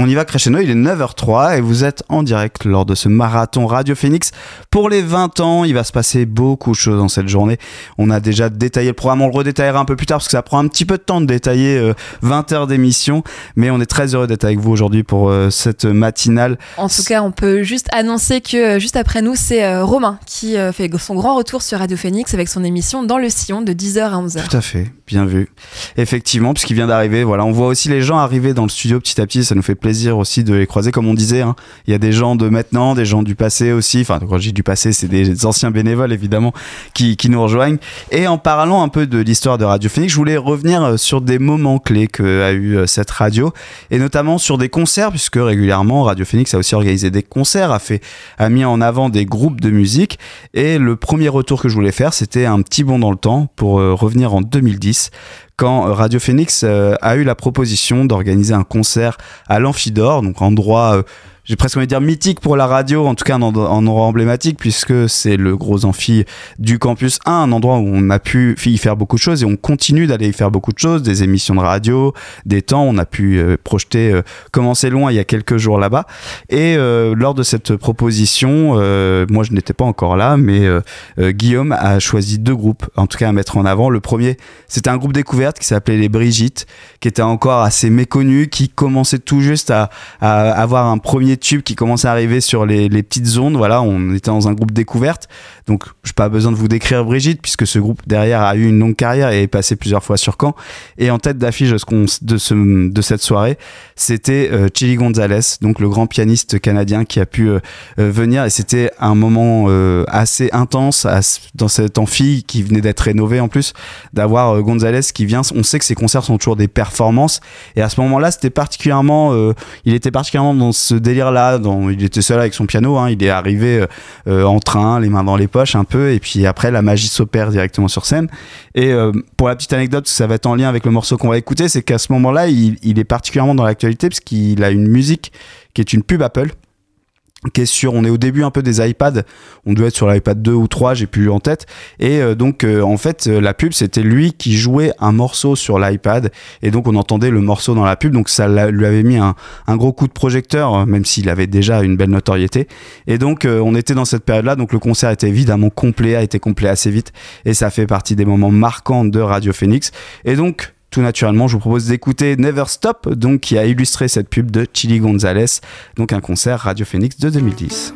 on y va crescendo, il est 9h03 et vous êtes en direct lors de ce marathon Radio Phoenix. Pour les 20 ans, il va se passer beaucoup de choses dans cette journée. On a déjà détaillé le programme, on le redétaillera un peu plus tard parce que ça prend un petit peu de temps de détailler 20 euh, heures d'émission, mais on est très heureux d'être avec vous aujourd'hui pour euh, cette matinale. En tout cas, on peut juste annoncer que euh, juste après nous, c'est Romain qui fait son grand retour sur Radio Phoenix avec son émission Dans le Sillon de 10h à 11h. Tout à fait, bien vu. Effectivement, puisqu'il vient d'arriver, voilà, on voit aussi les gens arriver dans le studio petit à petit, ça nous fait plaisir plaisir aussi de les croiser, comme on disait. Hein. Il y a des gens de maintenant, des gens du passé aussi. Enfin, quand je dis du passé, c'est des anciens bénévoles évidemment qui, qui, nous rejoignent. Et en parlant un peu de l'histoire de Radio Phoenix, je voulais revenir euh, sur des moments clés que a eu euh, cette radio, et notamment sur des concerts, puisque régulièrement Radio Phoenix a aussi organisé des concerts, a fait, a mis en avant des groupes de musique. Et le premier retour que je voulais faire, c'était un petit bond dans le temps pour euh, revenir en 2010 quand Radio Phoenix euh, a eu la proposition d'organiser un concert à l'Amphidor, donc endroit euh, j'ai presque envie de dire mythique pour la radio, en tout cas un, endroit emblématique, puisque c'est le gros amphi du campus 1, un endroit où on a pu y faire beaucoup de choses et on continue d'aller y faire beaucoup de choses, des émissions de radio, des temps, on a pu euh, projeter euh, Commencer loin il y a quelques jours là-bas. Et euh, lors de cette proposition, moi je n'étais pas encore là, mais Guillaume a choisi deux groupes, en tout cas à mettre en avant. Le premier, c'était un groupe découverte qui s'appelait les Brigitte, qui était encore assez méconnu, qui commençait tout juste à, à avoir un premier tube qui commence à arriver sur les, petites zones. Voilà, on était dans un groupe découverte. Donc, je n'ai pas besoin de vous décrire Brigitte, puisque ce groupe derrière a eu une longue carrière et est passé plusieurs fois sur Caen. Et en tête d'affiche de, ce, de cette soirée, c'était euh, Chili Gonzalez, donc le grand pianiste canadien qui a pu euh, euh, venir. Et c'était un moment assez intense dans cet amphi qui venait d'être rénové en plus, d'avoir Gonzalez qui vient. On sait que ses concerts sont toujours des performances. Et à ce moment-là, c'était particulièrement, il était particulièrement dans ce délire là, il était seul avec son piano, hein. il est arrivé en train, les mains dans les poches un peu, et puis après la magie s'opère directement sur scène. Et euh, pour la petite anecdote, ça va être en lien avec le morceau qu'on va écouter, c'est qu'à ce moment-là, il, il est particulièrement dans l'actualité parce qu'il a une musique qui est une pub Apple qui est sur, on est au début un peu des iPads, on doit être sur l'iPad 2 ou 3, j'ai plus en tête, et euh, donc euh, en fait euh, la pub c'était lui qui jouait un morceau sur l'iPad, et donc on entendait le morceau dans la pub, donc ça lui avait mis un, gros coup de projecteur, même s'il avait déjà une belle notoriété, et donc on était dans cette période-là, donc le concert était évidemment complet, a été complet assez vite, et ça fait partie des moments marquants de Radio Phoenix, et donc tout naturellement, je vous propose d'écouter Never Stop, donc qui a illustré cette pub de Chili Gonzalez, donc un concert Radio Phoenix de 2010.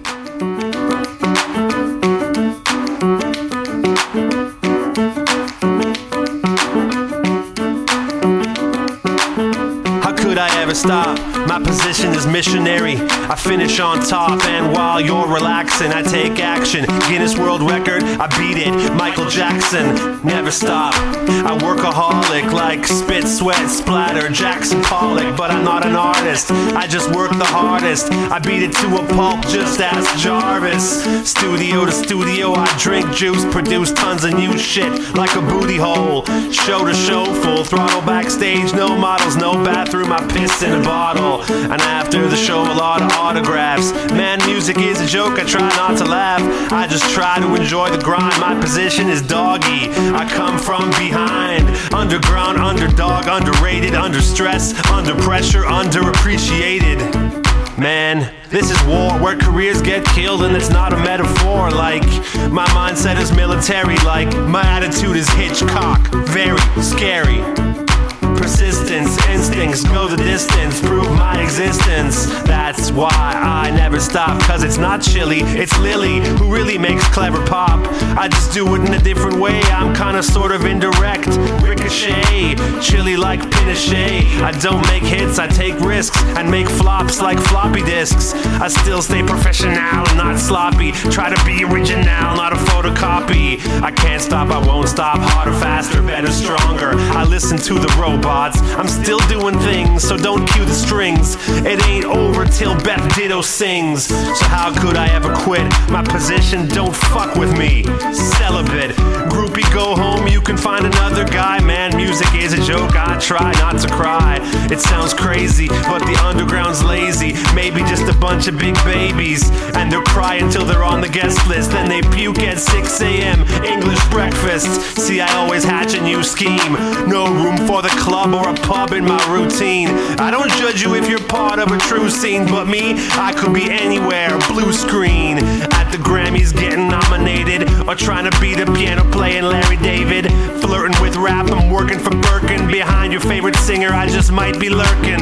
stop? My position is missionary. I finish on top, and while you're relaxing, I take action. Guinness World Record, I beat it. Michael Jackson, never stop. I workaholic like spit, sweat, splatter. Jackson Pollock, but I'm not an artist. I just work the hardest. I beat it to a pulp, just ask Jarvis. Studio to studio, I drink juice, produce tons of new shit like a booty hole. Show to show, full throttle backstage, no models, no bathroom. I piss in a bottle. And after the show, a lot of autographs. Man, music is a joke, I try not to laugh. I just try to enjoy the grind. My position is doggy. I come from behind. Underground, underdog, underrated, under stress, under pressure, underappreciated. Man, this is war where careers get killed and it's not a metaphor. Like, my mindset is military, like, my attitude is Hitchcock. Very scary persistence, instincts go the distance, prove my existence. That's why I never stop, cause it's not chilly, it's Lily who really makes clever pop. I just do it in a different way, I'm kinda sort of indirect. Ricochet, chilly like Pinochet. I don't make hits, I take risks and make flops like floppy disks. I still stay professional not sloppy. Try to be original, not a photocopy. I can't stop, I won't stop, harder, faster, better, stronger. I listen to the rope robots. I'm still doing things, so don't cue the strings. It ain't over till Beth Ditto sings. So how could I ever quit? My position, don't fuck with me. Celibate, groupie, go home. You can find another guy. Man, music is a joke. I try not to cry. It sounds crazy, but the underground's lazy. Maybe just a bunch of big babies, and they'll cry until they're on the guest list. Then they puke at 6 a.m. English breakfast. See, I always hatch a new scheme. No room for the club club or a pub in my routine. I don't judge you if you're part of a true scene. But me, I could be anywhere, blue screen. At the Grammys, getting nominated. Or trying to be the piano playing Larry David. Flirting with rap, I'm working for Birkin. Behind your favorite singer, I just might be lurking.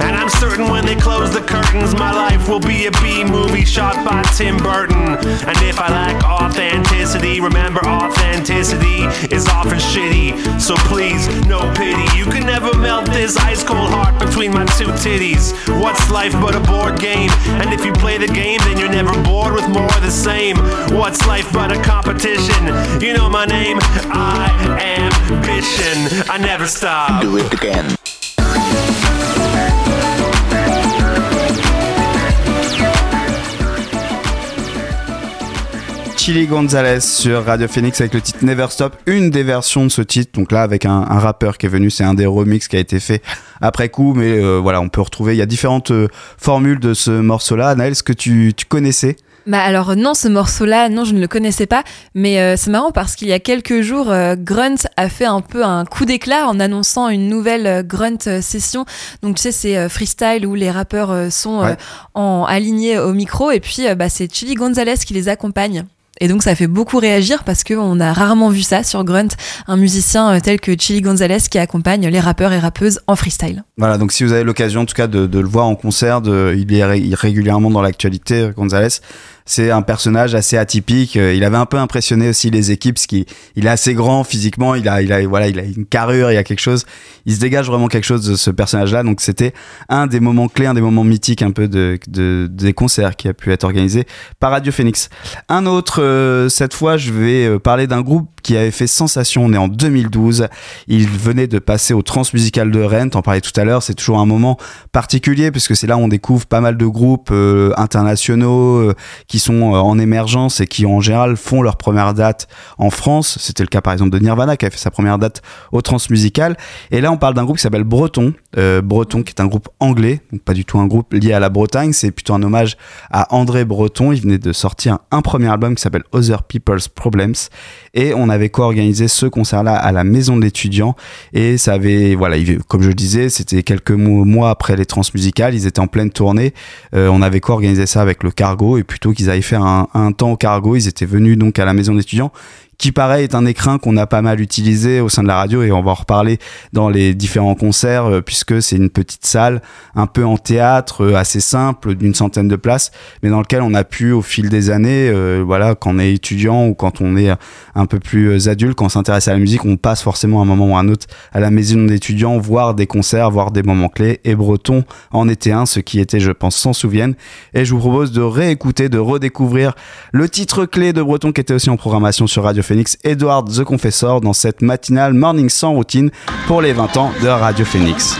And I'm certain when they close the curtains, my life will be a B movie shot by Tim Burton. And if I lack authenticity, remember authenticity is often shitty. So please, no pity. You can never melt this ice cold heart between my two titties. What's life but a board game? And if you play the game, then you're never bored with more of the same. What's life but a competition? You know my name, I Ambition. I never stop. Do it again. Chili Gonzalez sur Radio Phoenix avec le titre Never Stop, une des versions de ce titre, donc là avec un, un rappeur qui est venu, c'est un des remixes qui a été fait après coup, mais euh, voilà, on peut retrouver, il y a différentes euh, formules de ce morceau-là. Naël, est-ce que tu, tu connaissais Bah alors non, ce morceau-là, non, je ne le connaissais pas, mais euh, c'est marrant parce qu'il y a quelques jours, euh, Grunt a fait un peu un coup d'éclat en annonçant une nouvelle euh, Grunt euh, session. Donc tu sais, c'est euh, freestyle où les rappeurs sont Ouais. en, alignés au micro et puis bah, c'est Chili Gonzalez qui les accompagne. Et donc ça fait beaucoup réagir parce qu'on a rarement vu ça sur Grunt, un musicien euh, tel que Chili Gonzalez qui accompagne les rappeurs et rappeuses en freestyle. Voilà, donc si vous avez l'occasion en tout cas de, le voir en concert, il est ré- régulièrement dans l'actualité, Gonzalez. C'est un personnage assez atypique. Euh, Il avait un peu impressionné aussi les équipes, parce qu'il il est assez grand physiquement. Il a, il a, voilà, il a une carrure, il y a quelque chose. Il se dégage vraiment quelque chose de ce personnage-là. Donc c'était un des moments clés, un des moments mythiques un peu de, de- des concerts qui a pu être organisé par Radio Phoenix. Un autre, euh, cette fois, je vais euh, parler d'un groupe qui avait fait sensation. On est en 2012. Il venait de passer au Transmusical de Rennes. T'en parlais tout à l'heure. C'est toujours un moment particulier puisque c'est là où on découvre pas mal de groupes internationaux qui sont euh, en émergence et qui en général font leur première date en France. C'était le cas par exemple de Nirvana qui a fait sa première date au Transmusical. Et là, on parle d'un groupe qui s'appelle Breton. Euh, Breton, qui est un groupe anglais, donc pas du tout un groupe lié à la Bretagne. C'est plutôt un hommage à André Breton. Il venait de sortir un premier album qui s'appelle Other People's Problems. Et on avait co-organisé ce concert-là à la maison de l'étudiant. Et ça avait, voilà, il- comme je le disais, c'était quelques mo- mois après les transmusicales. Ils étaient en pleine tournée. Euh, on avait co-organisé ça avec le Cargo. Et plutôt qu'ils aillent faire un, un temps au Cargo, ils étaient venus donc à la maison de l'étudiant qui pareil est un écrin qu'on a pas mal utilisé au sein de la radio et on va en reparler dans les différents concerts euh, puisque c'est une petite salle un peu en théâtre euh, assez simple d'une centaine de places mais dans lequel on a pu au fil des années euh, voilà quand on est étudiant ou quand on est un peu plus adulte quand on s'intéresse à la musique on passe forcément un moment ou un autre à la maison d'étudiants voir des concerts voir des moments clés et Breton en était un ce qui était je pense s'en souviennent et je vous propose de réécouter de redécouvrir le titre clé de Breton qui était aussi en programmation sur Radio Phoenix, Edward The Confessor, dans cette matinale Morning sans routine pour les 20 ans de Radio Phoenix.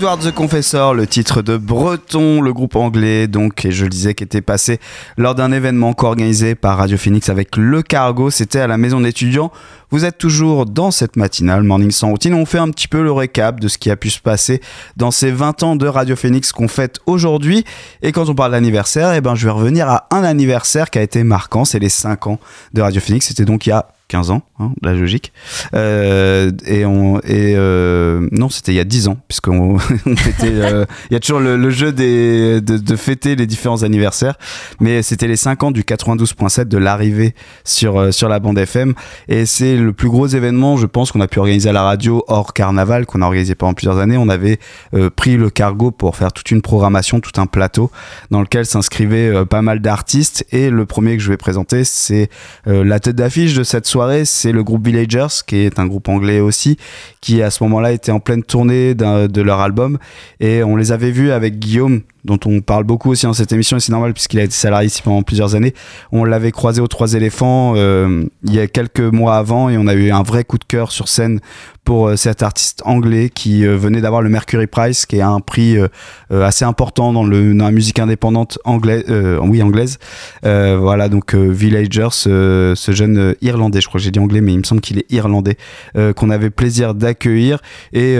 Edward the Confessor, le titre de Breton, le groupe anglais, donc, et je le disais, qui était passé lors d'un événement co-organisé par Radio Phoenix avec Le Cargo. C'était à la maison d'étudiants. Vous êtes toujours dans cette matinale Morning sans routine. On fait un petit peu le récap de ce qui a pu se passer dans ces 20 ans de Radio Phoenix qu'on fête aujourd'hui. Et quand on parle d'anniversaire, eh ben, je vais revenir à un anniversaire qui a été marquant. C'est les 5 ans de Radio Phoenix. C'était donc il y a 15 ans, hein, la logique. Euh, et euh, non, c'était il y a 10 ans, puisqu'on on était, euh, il y a toujours le, jeu de, de fêter les différents anniversaires. Mais c'était les 5 ans du 92.7 de l'arrivée sur, sur la bande FM. Et c'est le plus gros événement, je pense, qu'on a pu organiser à la radio hors carnaval, qu'on a organisé pendant plusieurs années. On avait pris le cargo pour faire toute une programmation, tout un plateau dans lequel s'inscrivaient pas mal d'artistes. Et le premier que je vais présenter, c'est la tête d'affiche de cette soirée, c'est le groupe Villagers, qui est un groupe anglais aussi, qui à ce moment-là était en pleine tournée de leur album. Et on les avait vus avec Guillaume, dont on parle beaucoup aussi dans cette émission, et c'est normal puisqu'il a été salarié ici pendant plusieurs années. On l'avait croisé aux Trois éléphants euh, il y a quelques mois avant, et on a eu un vrai coup de cœur sur scène pour euh, cet artiste anglais qui euh, venait d'avoir le Mercury Prize, qui est un prix euh, assez important dans, la musique indépendante anglaise, oui anglaise. Voilà donc Villagers, ce, jeune irlandais, je crois que j'ai dit anglais, mais il me semble qu'il est irlandais, qu'on avait plaisir d'accueillir et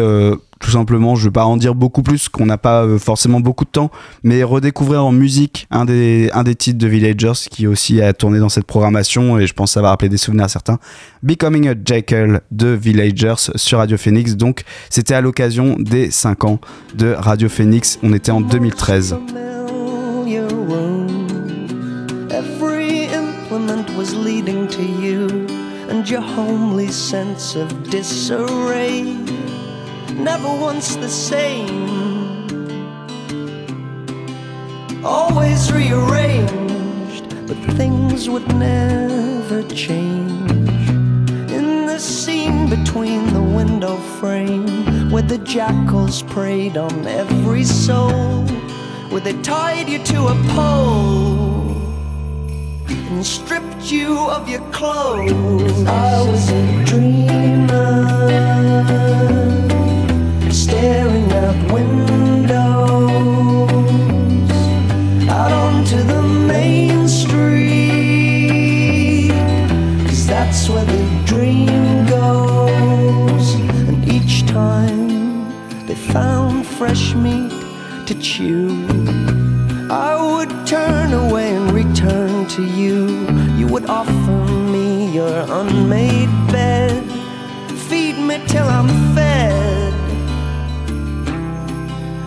tout simplement, je vais pas en dire beaucoup plus, qu'on n'a pas euh, forcément beaucoup de temps, mais redécouvrir en musique un des, un des titres de Villagers qui aussi a tourné dans cette programmation et je pense que ça va rappeler des souvenirs à certains. Becoming a Jackal de Villagers sur Radio Phoenix. Donc, c'était à l'occasion des 5 ans de Radio Phoenix. On était en 2013. familiar wound. Every implement was leading to you, and your homely sense of disarray. Never once the same. Always rearranged, but things would never change. In the scene between the window frame, where the jackals preyed on every soul, where they tied you to a pole and stripped you of your clothes. I was a dreamer, staring out windows out onto the main street. Cause that's where the dream goes. And each time they found fresh meat to chew, I would turn away and return to you. You would offer me your unmade bed, feed me till I'm fed,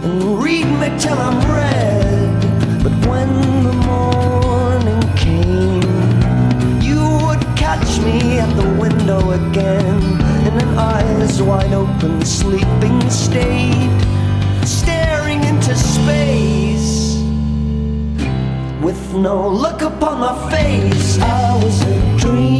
read me till I'm red. But when the morning came, you would catch me at the window again in an eyes wide open sleeping state, staring into space with no look upon my face. I was a dreamer,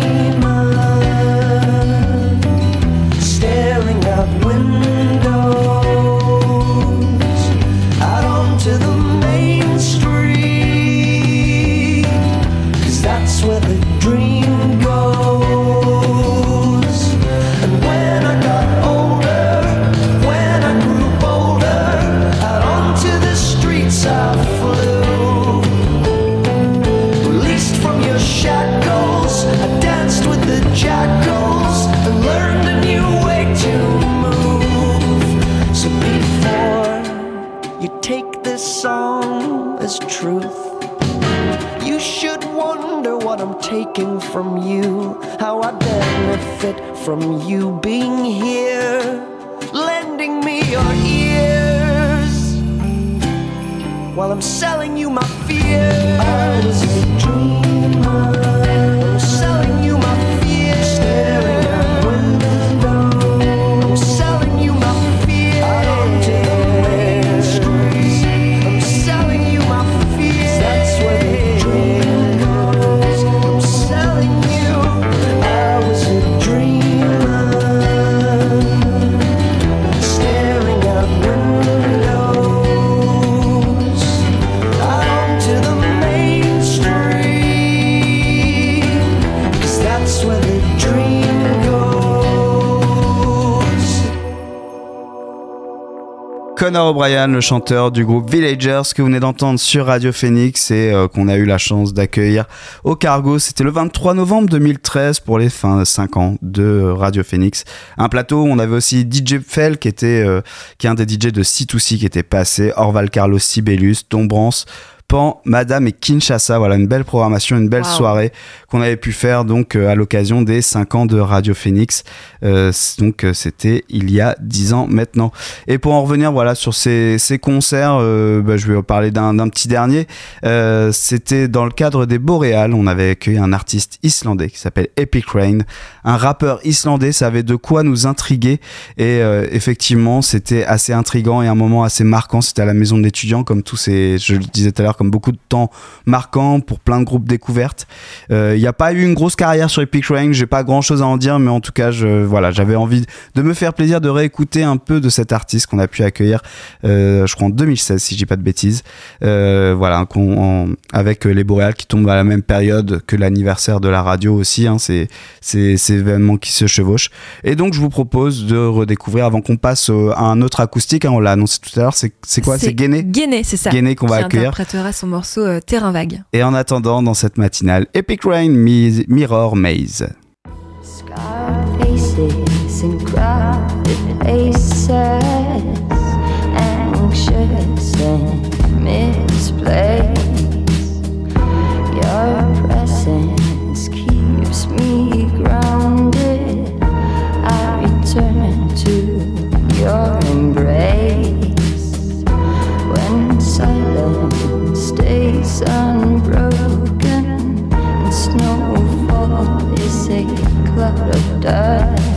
from you being here, lending me your ears while I'm selling you my fears. Connor O'Brien, le chanteur du groupe Villagers que vous venez d'entendre sur Radio Phoenix et euh, qu'on a eu la chance d'accueillir au Cargo. C'était le 23 novembre 2013 pour les fins 5 ans de Radio Phoenix. Un plateau où on avait aussi DJ Fell qui était euh, qui est un des DJ de C2C qui était passé, Orval Carlos Sibelius, Dombrance, Madame et Kinshasa. Voilà une belle programmation, une belle Wow. soirée qu'on avait pu faire donc euh, à l'occasion des 5 ans de Radio Phoenix. Euh, donc euh, c'était il y a 10 ans maintenant. Et pour en revenir voilà sur ces, ces concerts, euh, bah, je vais vous parler d'un petit dernier. Euh, c'était dans le cadre des Boréales. On avait accueilli un artiste islandais qui s'appelle Epic Rain, un rappeur islandais. Ça avait de quoi nous intriguer et effectivement c'était assez intrigant et un moment assez marquant. C'était à la maison de l'étudiant comme tous ces, je le disais tout à l'heure, comme beaucoup de temps marquant pour plein de groupes découvertes. Euh, Il n'y a pas eu une grosse carrière sur Epic Rain. J'ai pas grand chose à en dire, mais en tout cas, je, voilà, j'avais envie de me faire plaisir de réécouter un peu de cet artiste qu'on a pu accueillir, euh, je crois en 2016 si je dis pas de bêtises. Euh, voilà, en- avec les Boréales qui tombent à la même période que l'anniversaire de la radio aussi. Hein, c'est ces événements qui se chevauchent. Et donc, je vous propose de redécouvrir avant qu'on passe à un autre acoustique. hein, on l'a annoncé tout à l'heure. C'est quoi? C'est Guéné? Guéné, c'est ça. Guéné qu'on va accueillir. Son morceau euh, Terrain vague. Et en attendant, dans cette matinale, Epic Rain Mi- Mirror Maze. Scarred faces and crowded places, anxious and misplaced. Your presence keeps me grounded. I return to your unbroken and snowfall is a cloud of dust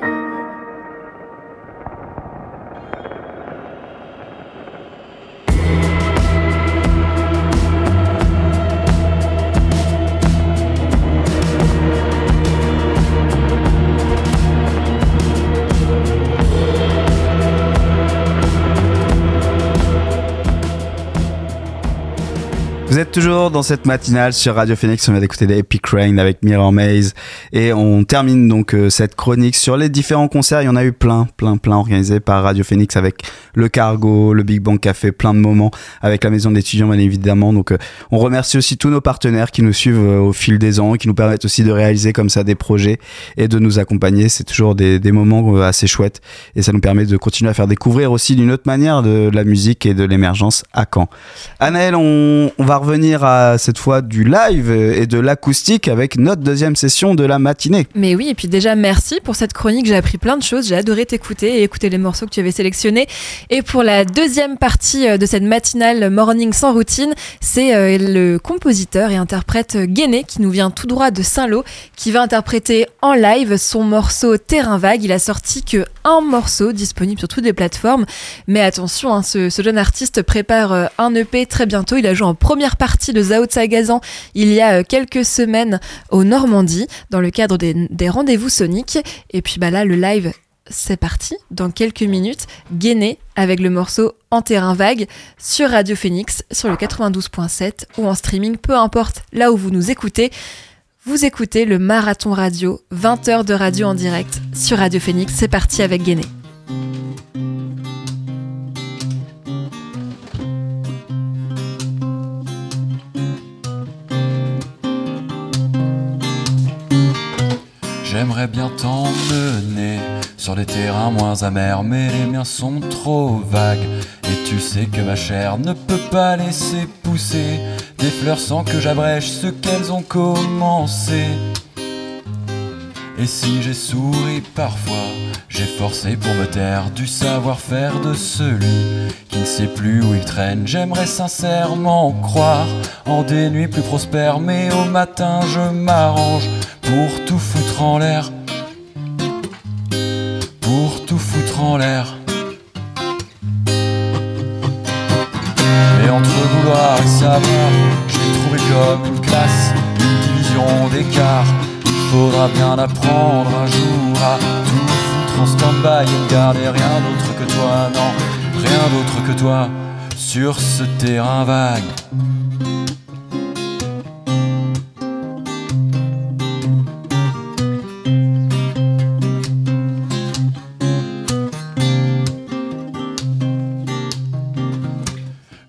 Vous toujours dans cette matinale sur Radio Phoenix. On vient d'écouter les Epic Rain avec Mirror Maze. Et on termine donc euh, cette chronique sur les différents concerts. Il y en a eu plein, plein, plein organisés par Radio Phoenix avec le Cargo, le Big Bang Café, plein de moments avec la maison d'étudiants, bien évidemment. Donc, euh, on remercie aussi tous nos partenaires qui nous suivent euh, au fil des ans qui nous permettent aussi de réaliser comme ça des projets et de nous accompagner. C'est toujours des, moments assez chouettes et ça nous permet de continuer à faire découvrir aussi d'une autre manière de la musique et de l'émergence à Caen. Anaël, on, on va revenir à cette fois du live et de l'acoustique avec notre deuxième session de la matinée. Mais oui, et puis déjà merci pour cette chronique, j'ai appris plein de choses, j'ai adoré t'écouter et écouter les morceaux que tu avais sélectionnés. Et pour la deuxième partie euh, de cette matinale Morning sans routine, c'est euh, le compositeur et interprète Guéné qui nous vient tout droit de Saint-Lô, qui va interpréter en live son morceau Terrain Vague. Il a sorti que un morceau disponible sur toutes les plateformes, mais attention, hein, ce, ce jeune artiste prépare euh, un EP très bientôt. Il a joué en première partie de Zao Sagazan il y a euh, quelques semaines au Normandie dans le cadre des, rendez-vous soniques. Et puis bah là, le live, c'est parti. Dans quelques minutes, Guéné avec le morceau En terrain vague sur Radio Phoenix, sur le 92.7 ou en streaming, peu importe là où vous nous écoutez. Vous écoutez le Marathon Radio, 20 heures de radio en direct sur Radio Phoenix. C'est parti avec Guéné. Bien t'emmener sur des terrains moins amers, mais les miens sont trop vagues. Et tu sais que ma chair ne peut pas laisser pousser des fleurs sans que j'abrège ce qu'elles ont commencé. Et si j'ai souri parfois, j'ai forcé pour me taire du savoir-faire de celui qui ne sait plus où il traîne. J'aimerais sincèrement croire en des nuits plus prospères, mais au matin je m'arrange pour tout foutre en l'air. Pour tout foutre en l'air. Mais entre vouloir et savoir, j'ai trouvé comme une classe, une division d'écart. Faudra bien apprendre un jour à tout foutre en stand-by et garder rien d'autre que toi, non, rien d'autre que toi, sur ce terrain vague.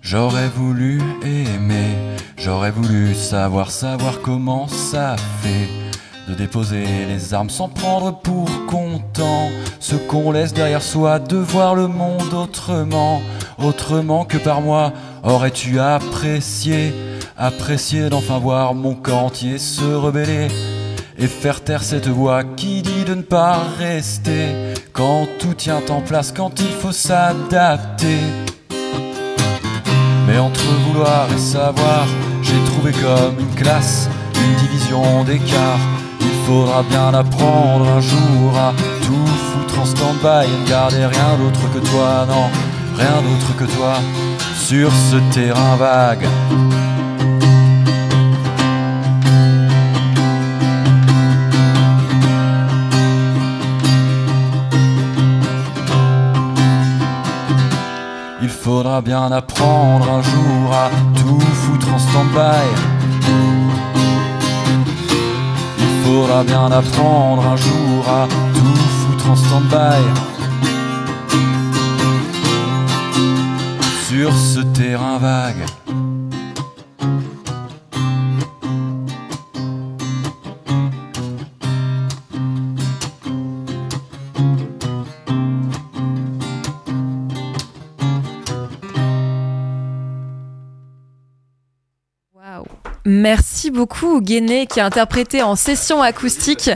J'aurais voulu aimer, j'aurais voulu savoir, savoir comment ça fait de déposer les armes sans prendre pour content ce qu'on laisse derrière soi, de voir le monde autrement, autrement que par moi. Aurais-tu apprécié, apprécié d'enfin voir mon camp entier se rebeller et faire taire cette voix qui dit de ne pas rester quand tout tient en place, quand il faut s'adapter. Mais entre vouloir et savoir, j'ai trouvé comme une classe, une division d'écart. Il faudra bien apprendre un jour à tout foutre en stand-by et ne garder rien d'autre que toi, non, rien d'autre que toi, sur ce terrain vague. Il faudra bien apprendre un jour à tout foutre en stand-by. Faudra bien apprendre un jour à tout foutre en stand-by. Sur ce terrain vague. Merci beaucoup Guéné qui a interprété en session acoustique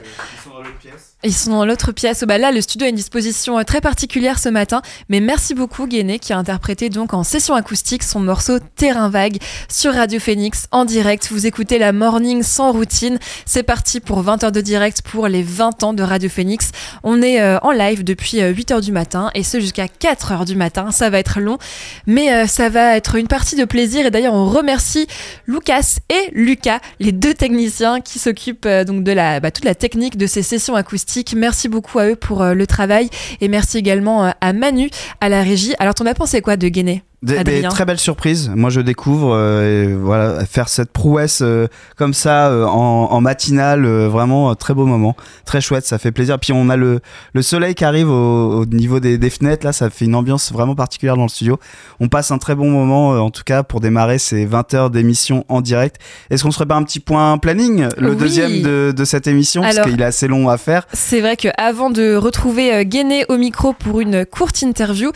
Ils sont dans l'autre pièce. Bah là, le studio a une disposition euh, très particulière ce matin. Mais merci beaucoup, Guéné, qui a interprété donc en session acoustique son morceau Terrain Vague sur Radio Phoenix en direct. Vous écoutez la morning sans routine. C'est parti pour 20 heures de direct pour les 20 ans de Radio Phoenix. On est euh, en live depuis 8 heures du matin et ce jusqu'à 4 heures du matin. Ça va être long, mais euh, ça va être une partie de plaisir. Et d'ailleurs, on remercie Lucas et Lucas, les deux techniciens qui s'occupent euh, donc de la, bah, toute la technique de ces sessions acoustiques. Merci beaucoup à eux pour euh, le travail. Et merci également euh, à Manu à la régie. Alors, t'en as pensé quoi de Guéné? Des, très belles surprises. Moi, je découvre euh, et voilà faire cette prouesse euh, comme ça euh, en, en matinale, euh, vraiment euh, très beau moment, très chouette. Ça fait plaisir. Puis on a le, le soleil qui arrive au, au niveau des, des fenêtres. Là, ça fait une ambiance vraiment particulière dans le studio. On passe un très bon moment, euh, en tout cas pour démarrer ces 20 heures d'émission en direct. Est-ce qu'on se ferait pas un petit point planning, le Oui. deuxième de, de cette émission, Alors- parce qu'il est assez long à faire. C'est vrai que avant de retrouver euh, Guéné au micro pour une courte interview,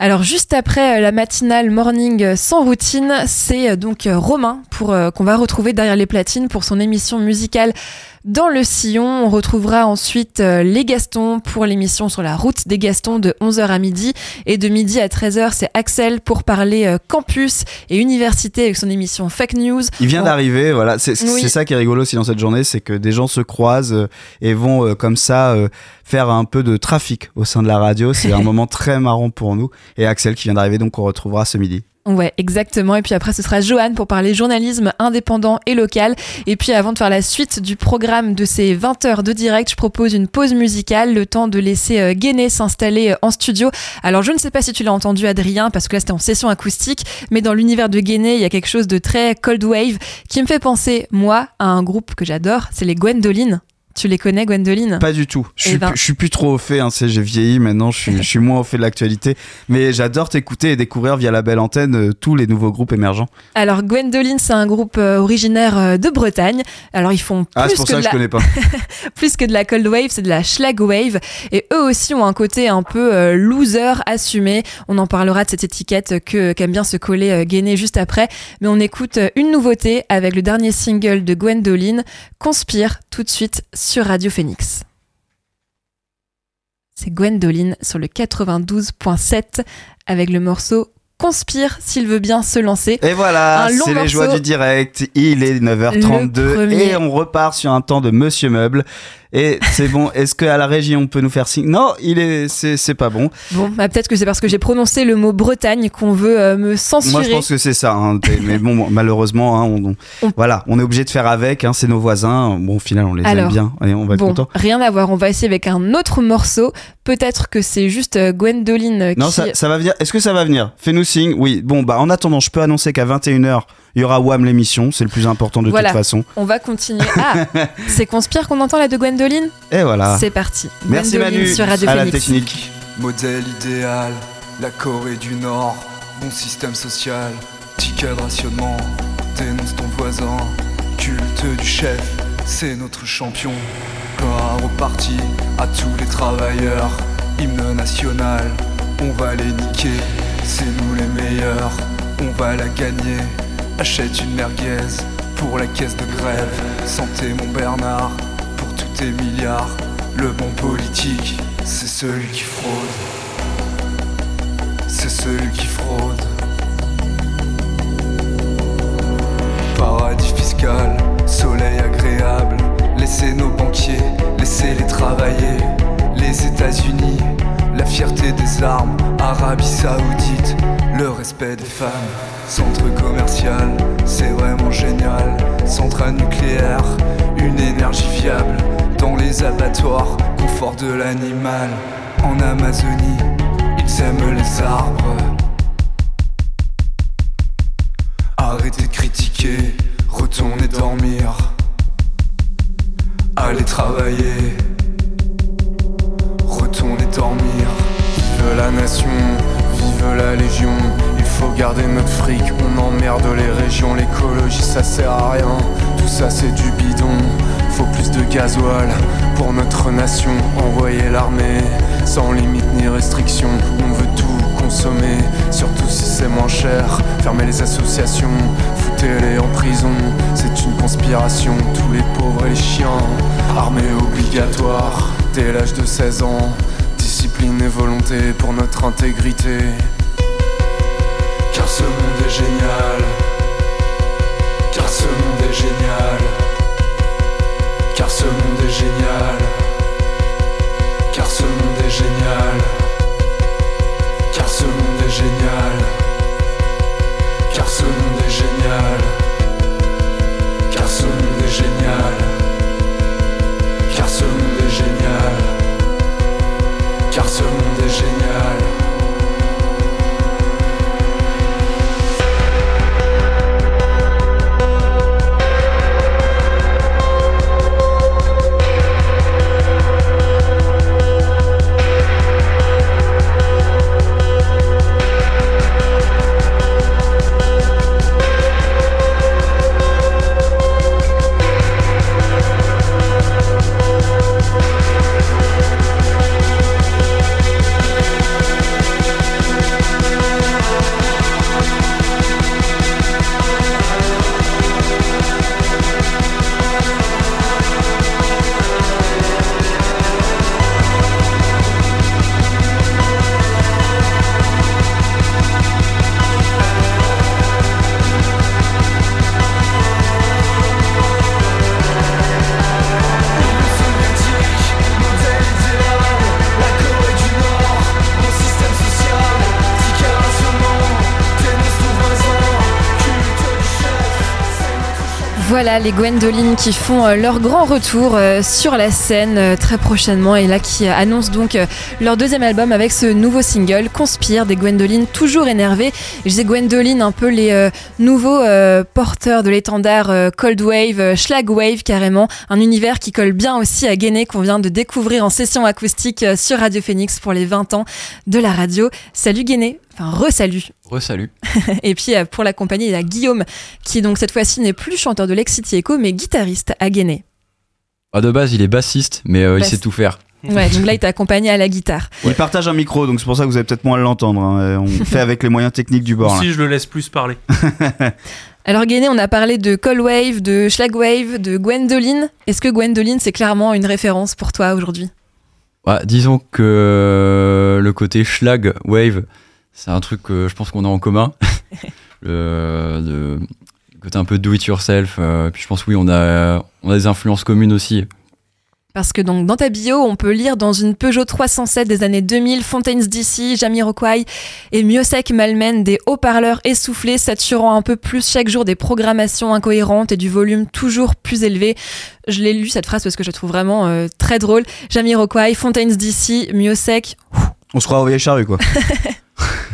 alors juste après la matinale morning sans routine, c'est euh, donc euh, Romain pour euh, qu'on va retrouver derrière les platines pour son émission musicale dans le sillon. On retrouvera ensuite les Gastons pour l'émission sur la route des Gastons de 11h à midi et de midi à 13h, c'est Axel pour parler campus et université avec son émission Fake News. Il vient d'arriver, voilà. C'est Oui. ça qui est rigolo aussi dans cette journée, c'est que des gens se croisent et vont euh, comme ça euh, faire un peu de trafic au sein de la radio. C'est un moment très marrant pour nous. Et Axel qui vient d'arriver, donc on retrouvera ce midi. Ouais, exactement. Et puis après, ce sera Johan pour parler journalisme indépendant et local. Et puis avant de faire la suite du programme de ces 20 heures de direct, je propose une pause musicale, le temps de laisser euh, Guéné s'installer euh, en studio. Alors je ne sais pas si tu l'as entendu Adrien, parce que là c'était en session acoustique, mais dans l'univers de Guéné, il y a quelque chose de très cold wave qui me fait penser, moi, à un groupe que j'adore, c'est les Gwendoline. Tu les connais, Gwendoline? Pas du tout. Je Eh suis, ben. plus- je suis plus trop au fait. Hein, j'ai vieilli maintenant. Je suis, je suis moins au fait de l'actualité. Mais j'adore t'écouter et découvrir via la belle antenne euh, tous les nouveaux groupes émergents. Alors Gwendoline, c'est un groupe euh, originaire euh, de Bretagne. Alors ils font Ah, plus c'est pour que ça de que je la... connais pas. plus que de la cold wave, c'est de la schlag wave. Et eux aussi ont un côté un peu loser assumé. On en parlera de cette étiquette que qu'aime bien se coller Guéné juste après. Mais on écoute une nouveauté avec le dernier single de Gwendoline, Conspire, tout de suite sur Radio Phoenix. C'est Gwendoline sur le 92.7 avec le morceau Conspire s'il veut bien se lancer. Et voilà, c'est les joies du direct. Il est 9h32 Le premier. et on repart sur un temps de Monsieur Meuble. Et c'est bon. Est-ce qu'à la régie on peut nous faire signe? Non, il est, c'est, c'est pas bon. Bon, bah, peut-être que c'est parce que j'ai prononcé le mot Bretagne qu'on veut euh, me censurer. Moi, je pense que c'est ça. hein. Mais bon, malheureusement, hein, on, voilà, on est obligé de faire avec. hein, c'est nos voisins. Bon, au final, on les Alors, aime bien. Et on va être Bon, content. rien à voir. On va essayer avec un autre morceau. Peut-être que c'est juste euh, Gwendoline euh, Non, qui. ça, ça va venir. Est-ce que ça va venir? Fais-nous signe. Oui. Bon, bah, en attendant, je peux annoncer qu'à 21h, il y aura WAM l'émission. C'est le plus important de Voilà. toute façon. On va continuer. Ah, c'est Conspire qu'on entend là de Gwendoline? Et voilà. C'est parti. Merci Gwendoline Manu. sur Radio à la technique. Modèle idéal, la Corée du Nord, bon système social, ticket de rationnement, dénonce ton voisin, culte du chef, c'est notre champion. Gloire au parti, à tous les travailleurs, hymne national, on va les niquer, c'est nous les meilleurs, on va la gagner. Achète une merguez pour la caisse de grève, santé mon Bernard, pour tous tes milliards. Le bon politique, c'est celui qui fraude. C'est celui qui fraude. Paradis fiscal, soleil agréable. Laissez nos banquiers, laissez-les travailler. Les États-Unis, la fierté des armes. Arabie Saoudite, le respect des femmes. Centre commercial, c'est vraiment génial. Centrale nucléaire, une énergie viable. Dans les abattoirs, confort de l'animal. En Amazonie, ils aiment les arbres. Arrêtez de critiquer, retournez dormir. Allez travailler, retournez dormir. Vive la nation, vive la légion. Il faut garder notre fric, on emmerde les régions. L'écologie ça sert à rien, tout ça c'est du bidon. Faut plus de gasoil pour notre nation. Envoyer l'armée sans limite ni restriction. On veut tout consommer, surtout si c'est moins cher. Fermer les associations, foutez-les en prison. C'est une conspiration, tous les pauvres et les chiens. Armée obligatoire, dès l'âge de 16 ans. Et volonté pour notre intégrité. Car ce monde est génial. Car ce monde est génial. Car ce monde est génial. Car ce monde est génial. Car ce monde est génial. Car ce monde est génial. Car ce monde est génial. Car ce monde est génial. Voilà les Gwendoline qui font euh, leur grand retour euh, sur la scène euh, très prochainement et là qui annoncent donc leur deuxième album avec ce nouveau single Conspire des Gwendoline toujours énervées. Je disais Gwendoline un peu les nouveaux porteurs de l'étendard Cold Wave, Schlag Wave carrément, un univers qui colle bien aussi à Guéné qu'on vient de découvrir en session acoustique sur Radio Phoenix pour les 20 ans de la radio. Salut Guéné, enfin re-salut. Re-salut. Et puis euh, pour l'accompagner, il y a Guillaume, qui donc cette fois-ci n'est plus chanteur de Lex City Echo, mais guitariste à Guéné. Ah, de base, il est bassiste, mais euh, il sait tout faire. Ouais, donc là, il t'a accompagné à la guitare. Il partage un micro, donc c'est pour ça que vous allez peut-être moins l'entendre. hein. On fait avec les moyens techniques du bord. là. Si je le laisse plus parler. Alors Guéné, on a parlé de Cold Wave, de Schlag Wave, de Gwendoline. Est-ce que Gwendoline, c'est clairement une référence pour toi aujourd'hui? Ouais, disons que euh, le côté schlag wave, c'est un truc que je pense qu'on a en commun. le, côté un peu do it yourself. euh, puis je pense oui, on a on a des influences communes aussi. Parce que donc dans ta bio, on peut lire dans une Peugeot 307 des années 2000, Fontaines DC, Jamiroquai et Miosek Malmen des haut-parleurs essoufflés, saturant un peu plus chaque jour des programmations incohérentes et du volume toujours plus élevé. Je l'ai lu cette phrase parce que je la trouve vraiment euh, très drôle. Jamiroquai, Fontaines DC, Miosek. On se croit au vieille charrue, quoi.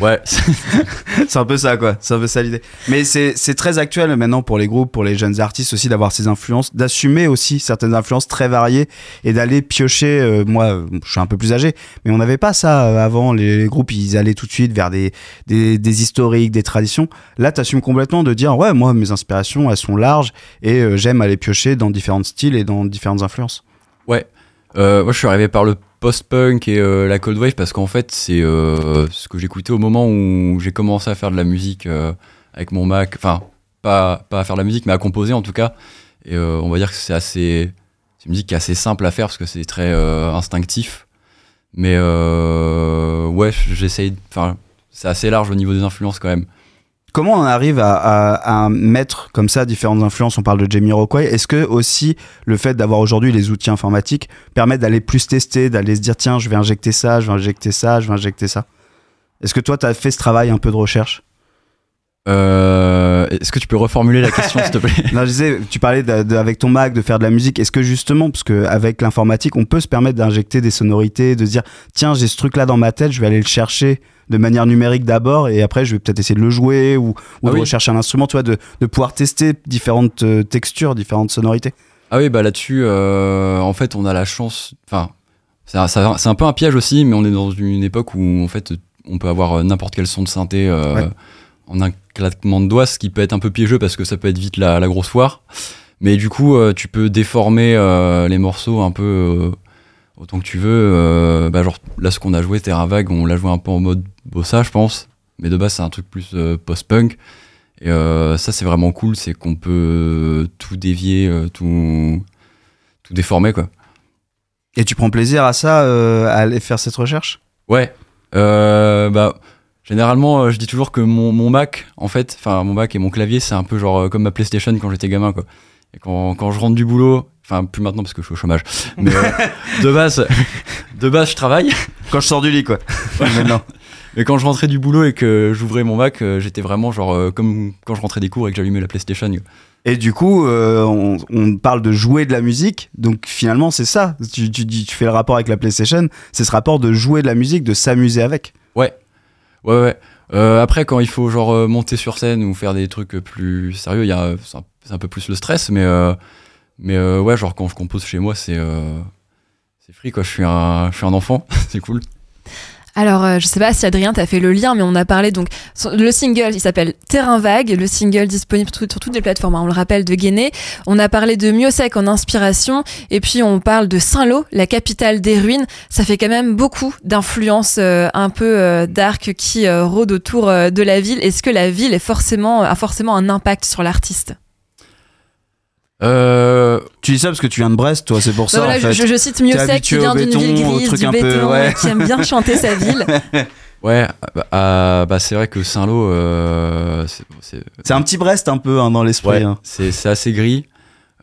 Ouais, c'est un peu ça, quoi. C'est un peu ça l'idée. Mais c'est très actuel maintenant pour les groupes, pour les jeunes artistes aussi, d'avoir ces influences, d'assumer aussi certaines influences très variées et d'aller piocher. euh, moi, je suis un peu plus âgé, mais on n'avait pas ça euh, avant. Les, les groupes, ils allaient tout de suite vers des, des, des historiques, des traditions. Là, tu assumes complètement de dire, ouais, moi, mes inspirations, elles sont larges et euh, j'aime aller piocher dans différents styles et dans différentes influences. ouais. Euh, moi, je suis arrivé par le post-punk et euh, la cold wave parce qu'en fait, c'est euh, ce que j'écoutais au moment où j'ai commencé à faire de la musique euh, avec mon Mac. Enfin, pas pas à faire de la musique, mais à composer en tout cas. Et on va dire que c'est assez, c'est une musique assez simple à faire parce que c'est très instinctif. Mais ouais, j'essaye. Enfin, c'est assez large au niveau des influences quand même. Comment on arrive à, mettre comme ça différentes influences? On parle de Jamie Rockway. Est-ce que aussi le fait d'avoir aujourd'hui les outils informatiques permet d'aller plus tester, d'aller se dire tiens, je vais injecter ça, je vais injecter ça, je vais injecter ça? Est-ce que toi, tu as fait ce travail un peu de recherche? Euh, Est-ce que tu peux reformuler la question, s'il te plaît Non, je disais, tu parlais de- de- avec ton Mac de faire de la musique. Est-ce que justement, parce qu'avec l'informatique, on peut se permettre d'injecter des sonorités, de se dire tiens, j'ai ce truc-là dans ma tête, je vais aller le chercher de manière numérique d'abord et après je vais peut-être essayer de le jouer ou, ou Ah de oui. rechercher un instrument, tu vois, de, de pouvoir tester différentes euh, textures, différentes sonorités. Ah oui, bah là-dessus, euh, en fait, on a la chance. Enfin, c'est un, peu un piège aussi, mais on est dans une époque où, en fait, on peut avoir n'importe quel son de synthé euh, Ouais. En un claquement de doigts, ce qui peut être un peu piégeux parce que ça peut être vite la, la grosse foire. Mais du coup, euh, tu peux déformer euh, les morceaux un peu euh, autant que tu veux. bah, genre, là, ce qu'on a joué, Terra Vague, on l'a joué un peu en mode bossa, je pense. Mais de base, c'est un truc plus post-punk. Et ça, c'est vraiment cool, c'est qu'on peut tout dévier, tout, tout déformer, quoi. Et tu prends plaisir à ça, à aller faire cette recherche? Ouais. Bah, généralement, euh, je dis toujours que mon, mon Mac, en fait, enfin, mon Mac et mon clavier, c'est un peu genre euh, comme ma PlayStation quand j'étais gamin, quoi. Et quand, quand je rentre du boulot, enfin, plus maintenant parce que je suis au chômage, mais euh, de base, de base, je travaille. Quand je sors du lit, quoi. Maintenant. Mais quand je rentrais du boulot et que j'ouvrais mon Mac, j'étais vraiment genre comme quand je rentrais des cours et que j'allumais la PlayStation. quoi. Et du coup, euh, on, on parle de jouer de la musique, donc finalement c'est ça. Tu, tu fais le rapport avec la PlayStation, c'est ce rapport de jouer de la musique, de s'amuser avec. Ouais, ouais. Euh, après, quand il faut genre euh, monter sur scène ou faire des trucs plus sérieux, c'est un, peu plus le stress, mais euh, mais euh, ouais, genre quand je compose chez moi, c'est euh, c'est free quoi. Je suis un je suis un enfant, c'est cool. Alors, euh, je sais pas si Adrien t'a fait le lien, mais on a parlé donc le single, il s'appelle Terrain vague, le single disponible sur, toutes les plateformes. hein, on le rappelle de Guéné. On a parlé de Miosec en inspiration, et puis on parle de Saint-Lô, la capitale des ruines. Ça fait quand même beaucoup d'influences euh, un peu euh, dark qui euh, rôdent autour euh, de la ville. Est-ce que la ville est a forcément un impact sur l'artiste? Euh, Tu dis ça parce que tu viens de Brest, toi, c'est pour ça. Bah voilà, en fait. je, je cite Miosec habitué qui vient d'une ville grise, truc du un peu, ouais. qui aime bien chanter sa ville. ouais, bah, ah, bah, c'est vrai que Saint-Lô, euh, c'est- un petit Brest un peu hein, dans l'esprit. Ouais, hein. c'est assez gris.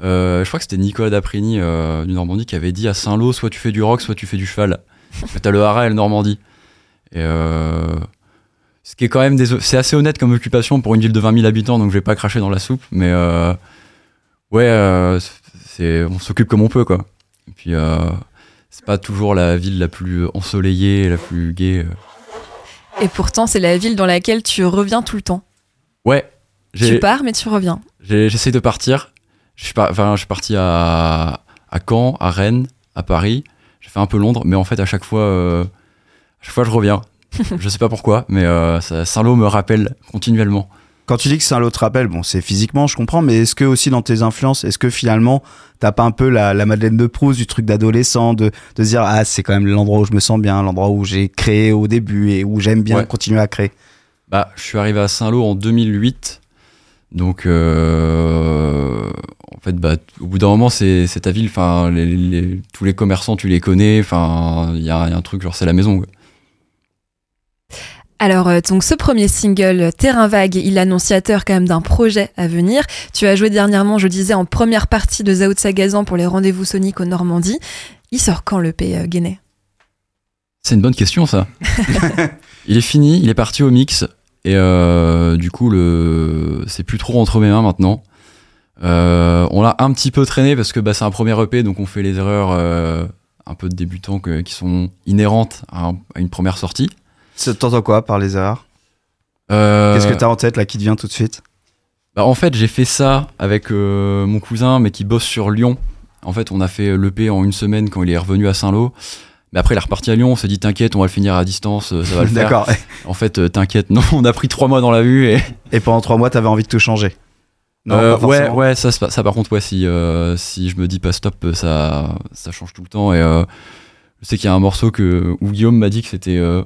Euh, je crois que c'était Nicolas Daprini euh, du Normandie qui avait dit à Saint-Lô soit tu fais du rock, soit tu fais du cheval. T'as le Haras et le Normandie. Et euh, ce qui est quand même des, c'est assez honnête comme occupation pour une ville de 20 000 habitants, donc je vais pas cracher dans la soupe. Mais euh, ouais, euh, c'est, on s'occupe comme on peut quoi. Et puis euh, c'est pas toujours la ville la plus ensoleillée, la plus gaie. euh. Et pourtant, c'est la ville dans laquelle tu reviens tout le temps. Ouais, Tu j'ai, pars, mais tu reviens. J'ai- J'essaie de partir. Je suis, pas, enfin, je suis parti à, à Caen, à Rennes, à Paris. J'ai fait un peu Londres, mais en fait, à chaque fois, euh, à chaque fois je reviens. je sais pas pourquoi, mais euh, ça- Saint-Lô me rappelle continuellement. Quand tu dis que c'est un lot te rappel, bon, c'est physiquement, je comprends, mais est-ce que aussi dans tes influences, est-ce que finalement, t'as pas un peu la, la Madeleine de Proust, du truc d'adolescent, de, de se dire, ah, c'est quand même l'endroit où je me sens bien, l'endroit où j'ai créé au début et où j'aime bien Ouais. continuer à créer? Bah, je suis arrivé à Saint-Lô en 2008. Donc, euh, en fait, bah, au bout d'un moment, c'est ta ville. Enfin, les- les- tous les commerçants, tu les connais. Enfin, il y, a il y a un truc, genre, c'est la maison. quoi. Alors, euh, donc ce premier single, Terrain Vague, il est annonciateur quand même d'un projet à venir. Tu as joué dernièrement, je disais, en première partie de Zao de Sagazan pour les rendez-vous soniques au Normandie. Il sort quand le P. euh, Guéné C'est une bonne question, ça. il est fini, il est parti au mix. Et euh, du coup, le... c'est plus trop entre mes mains maintenant. Euh, on l'a un petit peu traîné parce que bah, c'est un premier EP, donc on fait les erreurs euh, un peu de débutants que- qui sont inhérentes à, un- à une première sortie. T'entends quoi par les erreurs Euh, Qu'est-ce que t'as en tête là qui te vient tout de suite bah, En fait, j'ai fait ça avec euh, mon cousin, mais qui bosse sur Lyon. En fait, on a fait l'EP en une semaine quand il est revenu à Saint-Lô. Mais après, il est reparti à Lyon. On s'est dit, t'inquiète, on va le finir à distance, euh, ça va le faire. D'accord. En fait, euh, t'inquiète, non, on a pris trois mois dans la vue et. Et pendant trois mois, t'avais envie de tout changer Euh, ouais, ouais, ça, ça, par contre, ouais, si, euh, si je me dis pas stop, euh, ça, ça change tout le temps. Et euh, je sais qu'il y a un morceau que, où Guillaume m'a dit que c'était euh,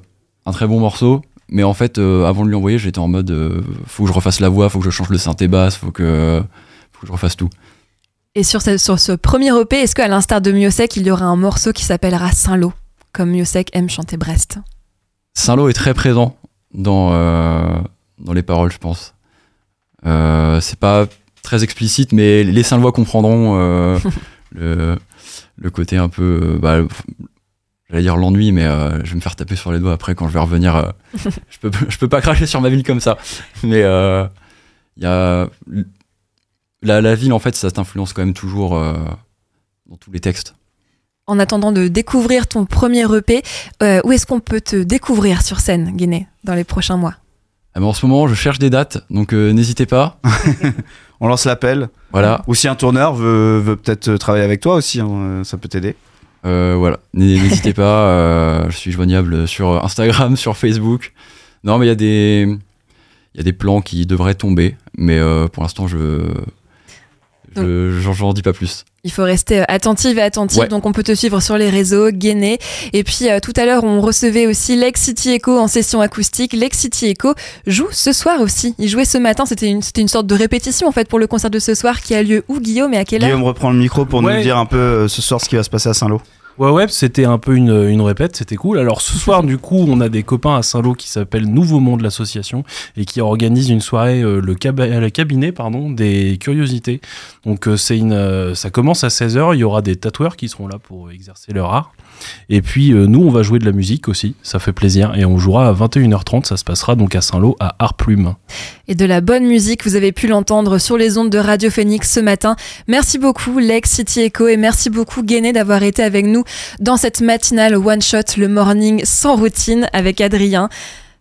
un très bon morceau. Mais en fait, euh, avant de lui envoyer, j'étais en mode euh, faut que je refasse la voix, faut que je change le synthé basse, faut que, faut que je refasse tout. Et sur ce, sur ce premier EP, est-ce qu'à l'instar de Miosec, il y aura un morceau qui s'appellera Saint-Lô, comme Miosec aime chanter Brest? Saint-Lô est très présent dans, euh, dans les paroles, je pense. Euh, c'est pas très explicite, mais les Saint-Lois comprendront le, le côté un peu. bah, J'allais dire l'ennui, mais euh, je vais me faire taper sur les doigts après quand je vais revenir. euh, je, peux, je peux pas cracher sur ma ville comme ça. Mais euh, il y a. La, la ville, en fait, ça t'influence quand même toujours euh, dans tous les textes. En attendant de découvrir ton premier EP, euh, où est-ce qu'on peut te découvrir sur scène, Guéné, dans les prochains mois? Ah, mais en ce moment, je cherche des dates, donc euh, n'hésitez pas. On lance l'appel. Voilà. Ou si un tourneur veut, veut peut-être travailler avec toi aussi, hein, ça peut t'aider. Euh, voilà, n'hésitez pas, euh, je suis joignable sur Instagram, sur Facebook. Non, mais il y a des y a des plans qui devraient tomber, mais euh, pour l'instant je j'en- j'en dis pas plus. Il faut rester euh, attentive et attentif, Ouais. donc on peut te suivre sur les réseaux, Guéné. Et puis euh, tout à l'heure, on recevait aussi Lex City Echo en session acoustique. Lex City Echo joue ce soir aussi. Il jouait ce matin, c'était une, c'était une sorte de répétition en fait pour le concert de ce soir qui a lieu où Guillaume et à quelle heure? Guillaume reprend le micro pour Ouais. nous dire un peu euh, ce soir ce qui va se passer à Saint-Lô. Ouais, ouais, c'était un peu une, répète, c'était cool. Alors ce soir, du coup, on a des copains à Saint-Lô qui s'appellent Nouveau Monde l'association et qui organisent une soirée, euh, le, cab- le cabinet pardon, des curiosités. Donc euh, c'est une, euh, ça commence à 16h, il y aura des tatoueurs qui seront là pour exercer leur art. Et puis euh, nous, on va jouer de la musique aussi, ça fait plaisir. Et on jouera à 21h30, ça se passera donc à Saint-Lô, à Arplume. Et de la bonne musique, vous avez pu l'entendre sur les ondes de Radio Phoenix ce matin. Merci beaucoup Lex City Echo et merci beaucoup Guéné d'avoir été avec nous dans cette matinale One Shot, le morning sans routine avec Adrien.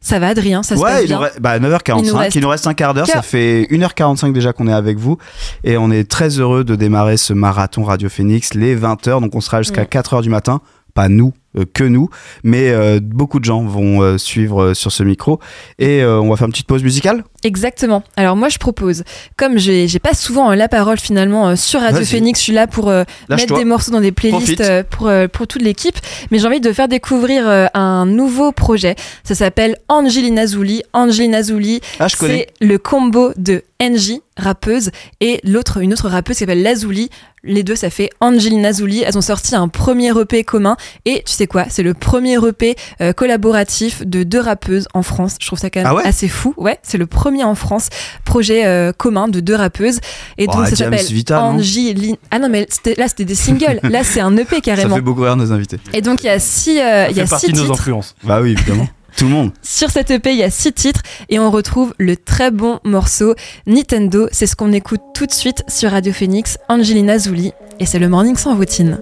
Ça va Adrien, ça se passe Ouais, bien? nous reste, bah, 9h45, Il nous reste il nous reste un quart d'heure, ça fait 1h45 déjà qu'on est avec vous et on est très heureux de démarrer ce marathon Radio Phoenix les 20h, donc on sera jusqu'à Mm. 4h du matin, pas nous, euh, que nous, mais euh, beaucoup de gens vont euh, suivre sur ce micro et on va faire une petite pause musicale. Exactement. Alors moi je propose, comme j'ai pas souvent la parole finalement sur Radio. Phoenix, je suis là pour mettre des morceaux dans des playlists pour, pour toute l'équipe, mais j'ai envie de faire découvrir un nouveau projet. Ça s'appelle Angelina Zouli. Angelina Zouli, Ah, c'est le combo de NJ, rappeuse, et l'autre, une autre rappeuse qui s'appelle Lazuli. Les deux, ça fait Angelina Zouli. Elles ont sorti un premier EP commun. Et tu sais quoi? C'est le premier EP euh, collaboratif de deux rappeuses en France. Je trouve ça quand même Ah ouais? assez fou. Ouais, c'est le premier en France. Projet euh, commun de deux rappeuses. Et Oh, donc, ça s'appelle Angelina. Ah non, mais là, c'était des singles. là, c'est un EP Ça carrément. fait beaucoup rire nos invités. Et donc, il y a six, euh, il y Ça a fait partie six de nos titres. influences. Bah oui, évidemment. Tout le monde. Sur cette EP, il y a six titres et on retrouve le très bon morceau Nintendo. C'est ce qu'on écoute tout de suite sur Radio Phoenix, Angelina Zouli. Et c'est le morning sans routine.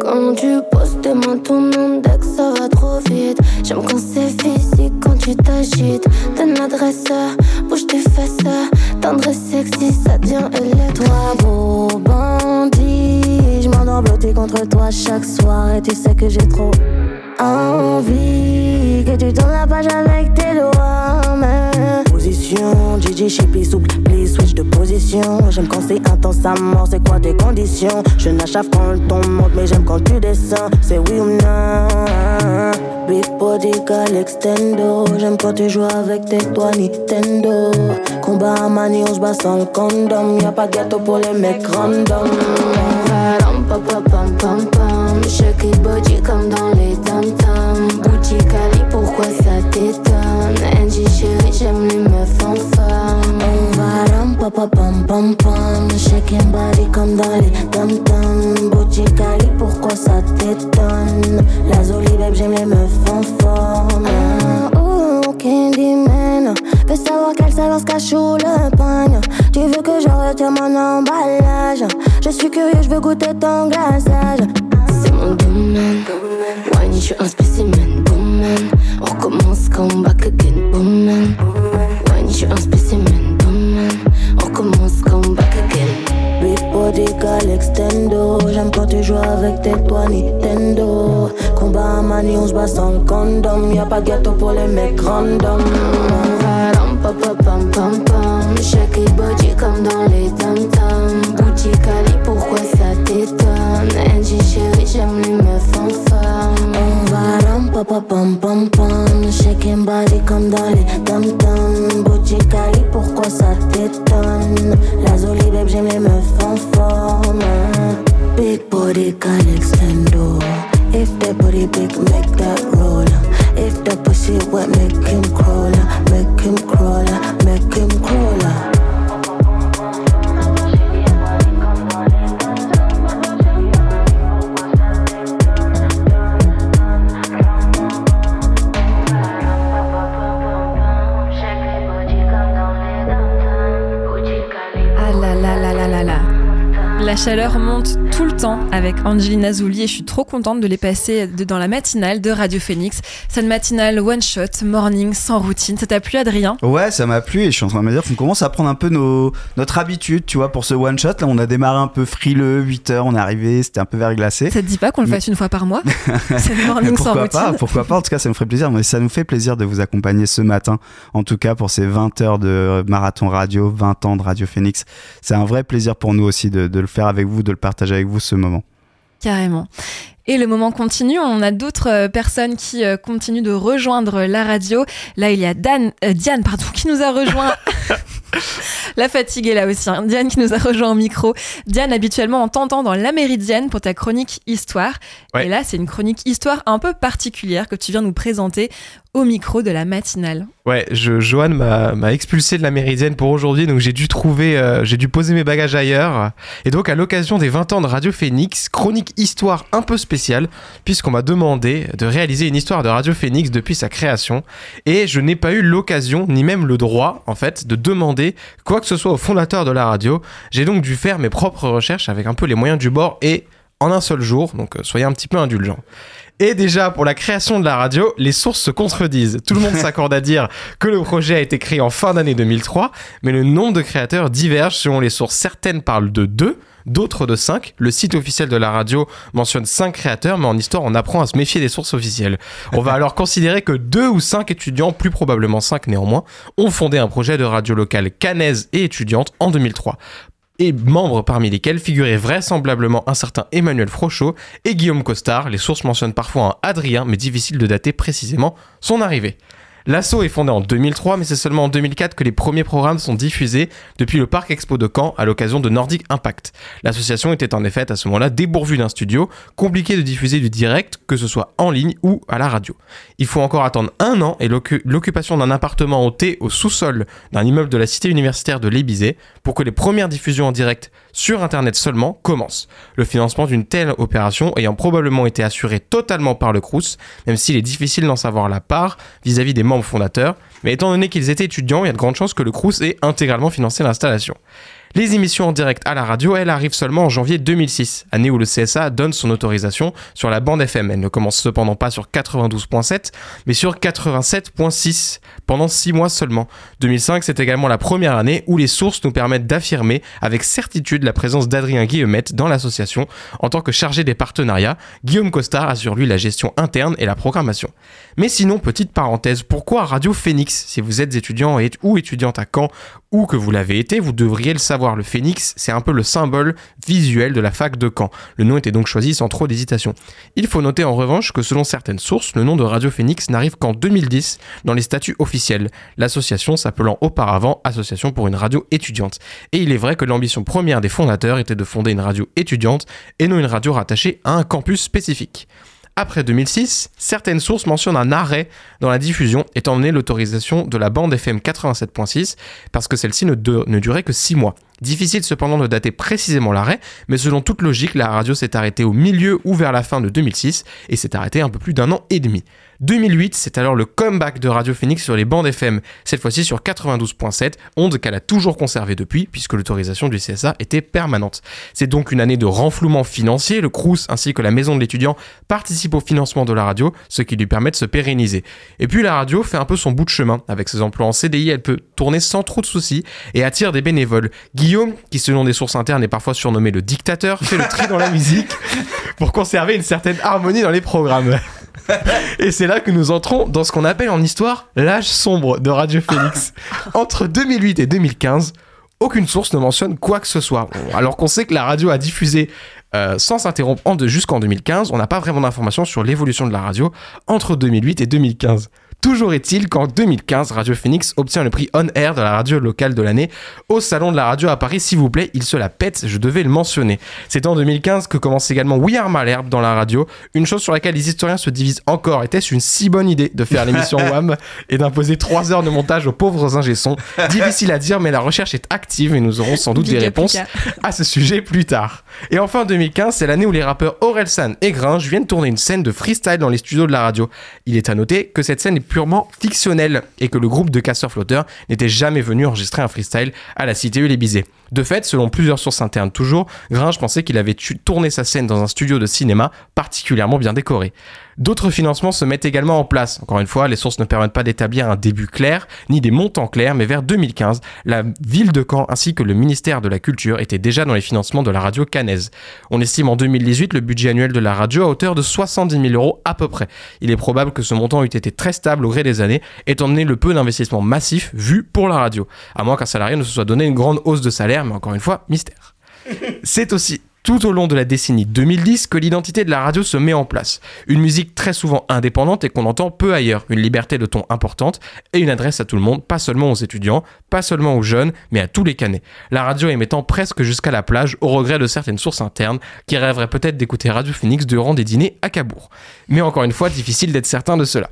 Comment tu poses tes mains, ton que ça va trop vite. J'aime quand c'est physique, quand tu t'agites. Donne l'adresse, bouge tes fesses. Tendre sexy, ça devient électoire. Beau bandit, blotti contre toi chaque soir. Et tu sais que j'ai trop envie que tu tournes la page avec tes doigts. Position, DJ Chippy souple, please switch de position. J'aime quand c'est intense à mort, c'est quoi tes conditions? Je n'achève quand ton monte, mais j'aime quand tu descends. C'est oui ou non? Big body, gal extendo. J'aime quand tu joues avec tes doigts Nintendo. Combat à manie, on se bat sans condom. Y'a pas de gâteau pour les mecs random. Pam, pam, pam, it body comme dans les tam-tams. Boutique Ali, pourquoi ça t'étonne? Angie chérie, j'aime les meufs en femme. On va ram, pam, pam, pam, pam, pam. Shaking body comme dans les tam-tams. Boutique Ali, pourquoi ça t'étonne? La Zoli, babe, j'aime les meufs en forme. Ah, oh, Candyman. Veux savoir quelle saveur se cache sous le pagne. Tu veux que je retire mon emballage. Je suis curieux, je veux goûter ton glaçage. C'est mon domaine. Wine, je suis un spécimen. Boom, man. On recommence come back again. Boom, man. Wine, je suis un spécimen. Boom, extendo. J'aime quand tu joues avec tes doigts Nintendo. Combat à manie, on se bat sans condom. Y'a pas de gâteau pour les mecs random. Pam, pam, pam, body comme dans les tam-tams. Boutique Ali, pourquoi ça t'étonne? Angie chérie, j'aime les meufs en va ram, pam, pam. Shaking body comme dans les tam-tams. Boutique Ali, pourquoi ça t'étonne? La Zoli, babe, j'aime les meufs en forme. Big body, gal extendo. If that booty big, make that roll. If that pussy wet, make him crawl. Make him crawl. Chaleur monte tout le temps avec Angelina Zouli et je suis trop contente de les passer dans la matinale de Radio Phoenix. Cette matinale one shot, morning, sans routine. Ça t'a plu Adrien? Ouais, ça m'a plu et je suis en train de me dire qu'on commence à prendre un peu nos, notre habitude, tu vois, pour ce one shot. Là, on a démarré un peu frileux, 8 heures, on est arrivé, c'était un peu verglacé. Ça te dit pas qu'on le Mais- fasse une fois par mois? C'est morning sans pourquoi routine. pas, pourquoi pas, en tout cas ça nous ferait plaisir, mais ça nous fait plaisir de vous accompagner ce matin, en tout cas pour ces 20 heures de marathon radio, 20 ans de Radio Phoenix. C'est un vrai plaisir pour nous aussi de, de le faire avec vous, de le partager avec vous ce moment. Carrément. Et le moment continue, on a d'autres euh, personnes qui euh, continuent de rejoindre la radio. Là, il y a Dan, euh, Diane pardon, qui nous a rejoint La fatigue est là aussi. hein. Diane qui nous a rejoint au micro. Diane, habituellement, on t'entend dans La Méridienne pour ta chronique Histoire. Ouais. Et là, c'est une chronique Histoire un peu particulière que tu viens nous présenter au micro de la matinale. Ouais, je, Johan m'a expulsé de la Méridienne pour aujourd'hui, donc j'ai dû trouver, euh, j'ai dû poser mes bagages ailleurs. Et donc à l'occasion des 20 ans de Radio Phoenix, chronique histoire un peu spéciale, puisqu'on m'a demandé de réaliser une histoire de Radio Phoenix depuis sa création, et je n'ai pas eu l'occasion, ni même le droit, en fait, de demander quoi que ce soit au fondateur de la radio. J'ai donc dû faire mes propres recherches avec un peu les moyens du bord et en un seul jour, donc euh, soyez un petit peu indulgents. Et déjà, pour la création de la radio, les sources se contredisent. Tout le monde s'accorde à dire que le projet a été créé en fin d'année 2003, mais le nombre de créateurs diverge selon les sources. Certaines parlent de 2, d'autres de 5. Le site officiel de la radio mentionne 5 créateurs, mais en histoire, on apprend à se méfier des sources officielles. On va alors considérer que 2 ou 5 étudiants, plus probablement 5 néanmoins, ont fondé un projet de radio locale canaise et étudiante en 2003 et membres parmi lesquels figuraient vraisemblablement un certain Emmanuel Frochot et Guillaume Costard. Les sources mentionnent parfois un Adrien, mais difficile de dater précisément son arrivée. L'assaut est fondé en 2003, mais c'est seulement en 2004 que les premiers programmes sont diffusés depuis le Parc Expo de Caen à l'occasion de Nordic Impact. L'association était en effet à ce moment-là dépourvue d'un studio, compliqué de diffuser du direct, que ce soit en ligne ou à la radio. Il faut encore attendre un an et l'occu- l'occupation d'un appartement au T au sous-sol d'un immeuble de la cité universitaire de l'Ébizé pour que les premières diffusions en direct sur Internet seulement commencent. Le financement d'une telle opération ayant probablement été assuré totalement par le Crous, même s'il est difficile d'en savoir la part vis-à-vis des membres fondateurs, mais étant donné qu'ils étaient étudiants, il y a de grandes chances que le Crous ait intégralement financé l'installation. Les émissions en direct à la radio, elles arrivent seulement en janvier 2006, année où le CSA donne son autorisation sur la bande FM. Elle ne commence cependant pas sur 92.7, mais sur 87.6 pendant 6 mois seulement. 2005, c'est également la première année où les sources nous permettent d'affirmer avec certitude la présence d'Adrien Guillemette dans l'association. En tant que chargé des partenariats, Guillaume Costard assure lui la gestion interne et la programmation. Mais sinon, petite parenthèse, pourquoi Radio Phoenix Si vous êtes étudiant ou étudiante à Caen ou que vous l'avez été, vous devriez le savoir. Le phénix, c'est un peu le symbole visuel de la fac de Caen. Le nom était donc choisi sans trop d'hésitation. Il faut noter en revanche que selon certaines sources, le nom de Radio Phoenix n'arrive qu'en 2010 dans les statuts officiels, l'association s'appelant auparavant Association pour une radio étudiante. Et il est vrai que l'ambition première des fondateurs était de fonder une radio étudiante et non une radio rattachée à un campus spécifique. Après 2006, certaines sources mentionnent un arrêt dans la diffusion étant donné l'autorisation de la bande FM 87.6 parce que celle-ci ne, ne durait que 6 mois. Difficile cependant de dater précisément l'arrêt, mais selon toute logique, la radio s'est arrêtée au milieu ou vers la fin de 2006 et s'est arrêtée un peu plus d'un an et demi. 2008, c'est alors le comeback de Radio Phoenix sur les bandes FM, cette fois-ci sur 92.7, onde qu'elle a toujours conservée depuis, puisque l'autorisation du CSA était permanente. C'est donc une année de renflouement financier, le Crous ainsi que la maison de l'étudiant participent au financement de la radio, ce qui lui permet de se pérenniser. Et puis la radio fait un peu son bout de chemin, avec ses emplois en CDI, elle peut tourner sans trop de soucis et attire des bénévoles. Guillaume, qui selon des sources internes est parfois surnommé le dictateur, fait le tri dans la musique pour conserver une certaine harmonie dans les programmes. Et c'est là que nous entrons dans ce qu'on appelle en histoire l'âge sombre de Radio Phoenix. Entre 2008 et 2015, aucune source ne mentionne quoi que ce soit. Alors qu'on sait que la radio a diffusé euh, sans s'interrompre en jusqu'en 2015, on n'a pas vraiment d'informations sur l'évolution de la radio entre 2008 et 2015. Toujours est-il qu'en 2015, Radio Phoenix obtient le prix On Air de la radio locale de l'année au Salon de la radio à Paris. S'il vous plaît, il se la pète, je devais le mentionner. C'est en 2015 que commence également We Are Malherbe dans la radio, une chose sur laquelle les historiens se divisent encore. Était-ce une si bonne idée de faire l'émission WAM et d'imposer 3 heures de montage aux pauvres ingé-sons Difficile à dire, mais la recherche est active et nous aurons sans doute des réponses à ce sujet plus tard. Et enfin 2015, c'est l'année où les rappeurs Orelsan et Gringe viennent tourner une scène de freestyle dans les studios de la radio. Il est à noter que cette scène est purement fictionnelle et que le groupe de casseurs-flotteurs n'était jamais venu enregistrer un freestyle à la cité Ulébizé. De fait, selon plusieurs sources internes toujours, Gringe pensait qu'il avait tourné sa scène dans un studio de cinéma particulièrement bien décoré. D'autres financements se mettent également en place. Encore une fois, les sources ne permettent pas d'établir un début clair, ni des montants clairs, mais vers 2015, la ville de Caen ainsi que le ministère de la Culture étaient déjà dans les financements de la radio canaise. On estime en 2018 le budget annuel de la radio à hauteur de 70 000 euros à peu près. Il est probable que ce montant eût été très stable au gré des années, étant donné le peu d'investissements massifs vus pour la radio. À moins qu'un salarié ne se soit donné une grande hausse de salaire, mais encore une fois, mystère. C'est aussi tout au long de la décennie 2010 que l'identité de la radio se met en place. Une musique très souvent indépendante et qu'on entend peu ailleurs, une liberté de ton importante et une adresse à tout le monde, pas seulement aux étudiants, pas seulement aux jeunes, mais à tous les canets. La radio émettant presque jusqu'à la plage, au regret de certaines sources internes qui rêveraient peut-être d'écouter Radio Phoenix durant des dîners à Cabourg. Mais encore une fois, difficile d'être certain de cela.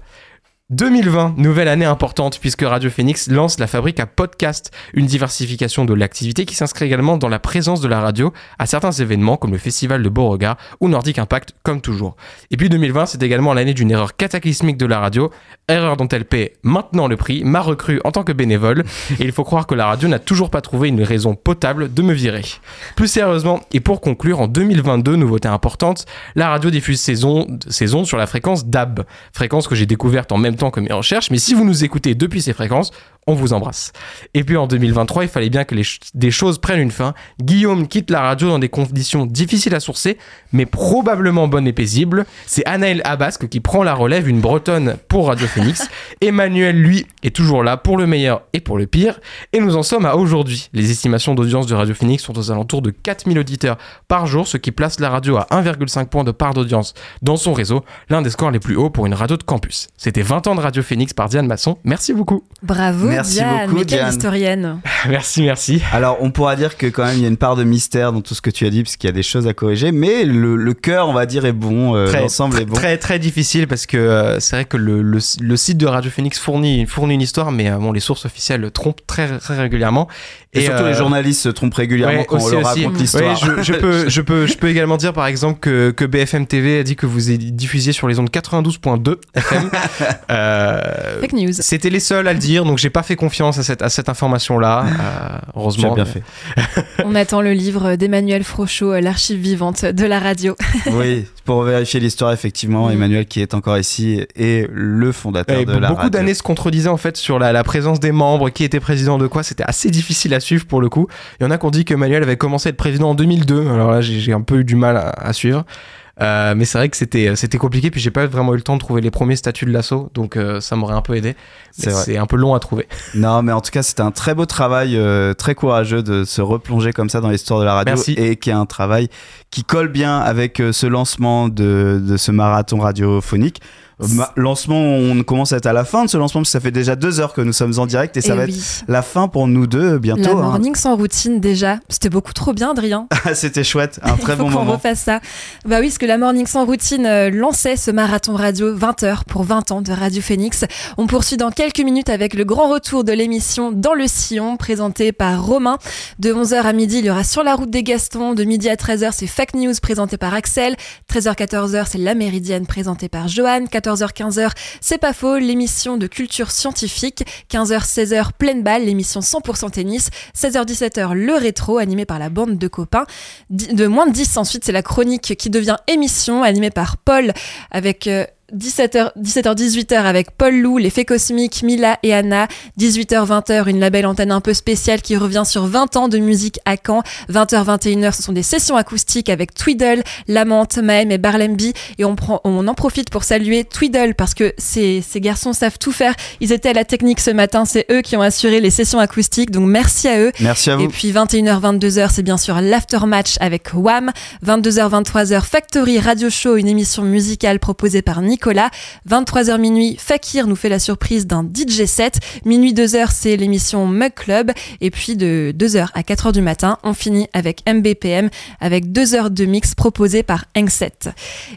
2020, nouvelle année importante puisque Radio Phoenix lance la fabrique à podcast, une diversification de l'activité qui s'inscrit également dans la présence de la radio à certains événements comme le Festival de Beauregard ou Nordic Impact comme toujours. Et puis 2020, c'est également l'année d'une erreur cataclysmique de la radio, erreur dont elle paie maintenant le prix, m'a recrue en tant que bénévole et il faut croire que la radio n'a toujours pas trouvé une raison potable de me virer. Plus sérieusement, et pour conclure, en 2022, nouveauté importante, la radio diffuse ses ondes, ses ondes sur la fréquence DAB, fréquence que j'ai découverte en même temps que mes recherches, mais si vous nous écoutez depuis ces fréquences, on vous embrasse. Et puis en 2023, il fallait bien que les ch- des choses prennent une fin. Guillaume quitte la radio dans des conditions difficiles à sourcer, mais probablement bonnes et paisibles. C'est Anaël Abasque qui prend la relève, une bretonne pour Radio Phoenix. Emmanuel, lui, est toujours là pour le meilleur et pour le pire. Et nous en sommes à aujourd'hui. Les estimations d'audience de Radio Phoenix sont aux alentours de 4000 auditeurs par jour, ce qui place la radio à 1,5 point de part d'audience dans son réseau, l'un des scores les plus hauts pour une radio de campus. C'était 20 ans de Radio Phoenix par Diane Masson. Merci beaucoup. Bravo, Merci Diane. beaucoup, mais quelle Diane. historienne. merci, merci. Alors, on pourra dire que quand même, il y a une part de mystère dans tout ce que tu as dit, parce qu'il y a des choses à corriger, mais le, le cœur, on va dire, est bon, euh, l'ensemble est bon. Très très difficile parce que euh, c'est vrai que le, le- le site de Radio Phoenix fournit, fournit une histoire, mais euh, bon, les sources officielles le trompent très, très régulièrement. Et, surtout, euh, les journalistes se trompent régulièrement ouais, quand on aussi, leur aussi. raconte l'histoire. Ouais, je, je peux, je, peux, je peux également dire par exemple que, que BFM TV a dit que vous diffusé sur les ondes 92.2 FM. Euh, Fake news. C'était les seuls à le dire, donc j'ai pas fait confiance à cette, à cette information-là. Euh, heureusement. Bien fait. On attend le livre d'Emmanuel Frochot, l'archive vivante de la radio. oui, pour vérifier l'histoire, effectivement, Mm. Emmanuel, qui est encore ici, est le fondateur Et de la beaucoup radio. d'années se contredisaient en fait sur la, la présence des membres, qui était président de quoi. C'était assez difficile à suivre pour le coup. Il y en a qui ont dit que Manuel avait commencé à être président en 2002. Alors là, j'ai j'ai un peu eu du mal à, à suivre. Euh, mais c'est vrai que c'était c'était compliqué. Puis j'ai pas vraiment eu le temps de trouver les premiers statuts de l'assaut, donc euh, ça m'aurait un peu aidé. C'est Mais vrai. c'est un peu long à trouver. Non, mais en tout cas, c'était un très beau travail, euh, très courageux de se replonger comme ça dans l'histoire de la radio Merci. et qui est un travail qui colle bien avec euh, ce lancement de, de ce marathon radiophonique. Ma- lancement, on commence à être à la fin de ce lancement parce que ça fait déjà deux heures que nous sommes en direct et ça Eh va oui. être la fin pour nous deux bientôt. La hein. morning sans routine déjà. C'était beaucoup trop bien, Adrien. C'était chouette, un très Il faut bon qu'on moment. refasse ça. Bah oui, parce que la Morning sans routine euh, lançait ce marathon radio 20 heures pour 20 ans de Radio Phoenix. On poursuit dans quelques minutes avec le grand retour de l'émission Dans le Sillon, présenté par Romain. De 11h à midi, il y aura Sur la route des Gastons. De midi à 13h, c'est Fake News présenté par Axel. 13h-14h, c'est La Méridienne présentée par Johan. 14h-15h, c'est pas faux, l'émission de culture scientifique. 15h-16h, pleine balle, l'émission 100% tennis. 16h-17h, le rétro animé par la bande de copains. De moins de 10 ensuite, c'est la chronique qui devient émission animée par Paul avec... euh, 17h, 17h, 18h avec Paul Lou, les Fées Cosmiques, Mila et Anna. 18h, 20h, une label antenne un peu spéciale qui revient sur 20 ans de musique à Caen. 20h, 21h, ce sont des sessions acoustiques avec Tweedle, Lamante, Maem et Barlemby. Et on, prend, on en profite pour saluer Tweedle parce que ces, ces garçons savent tout faire. Ils étaient à la technique ce matin, c'est eux qui ont assuré les sessions acoustiques. Donc merci à eux. Merci à vous. Et puis 21h, 22h, c'est bien sûr l'aftermatch avec Wham. 22h, 23h, Factory Radio Show, une émission musicale proposée par Nicolas. 23h minuit, Fakir nous fait la surprise d'un DJ set. Minuit 2h, c'est l'émission Mug Club. Et puis de 2h à 4h du matin, on finit avec MBPM avec 2 heures de mix proposées par Engset.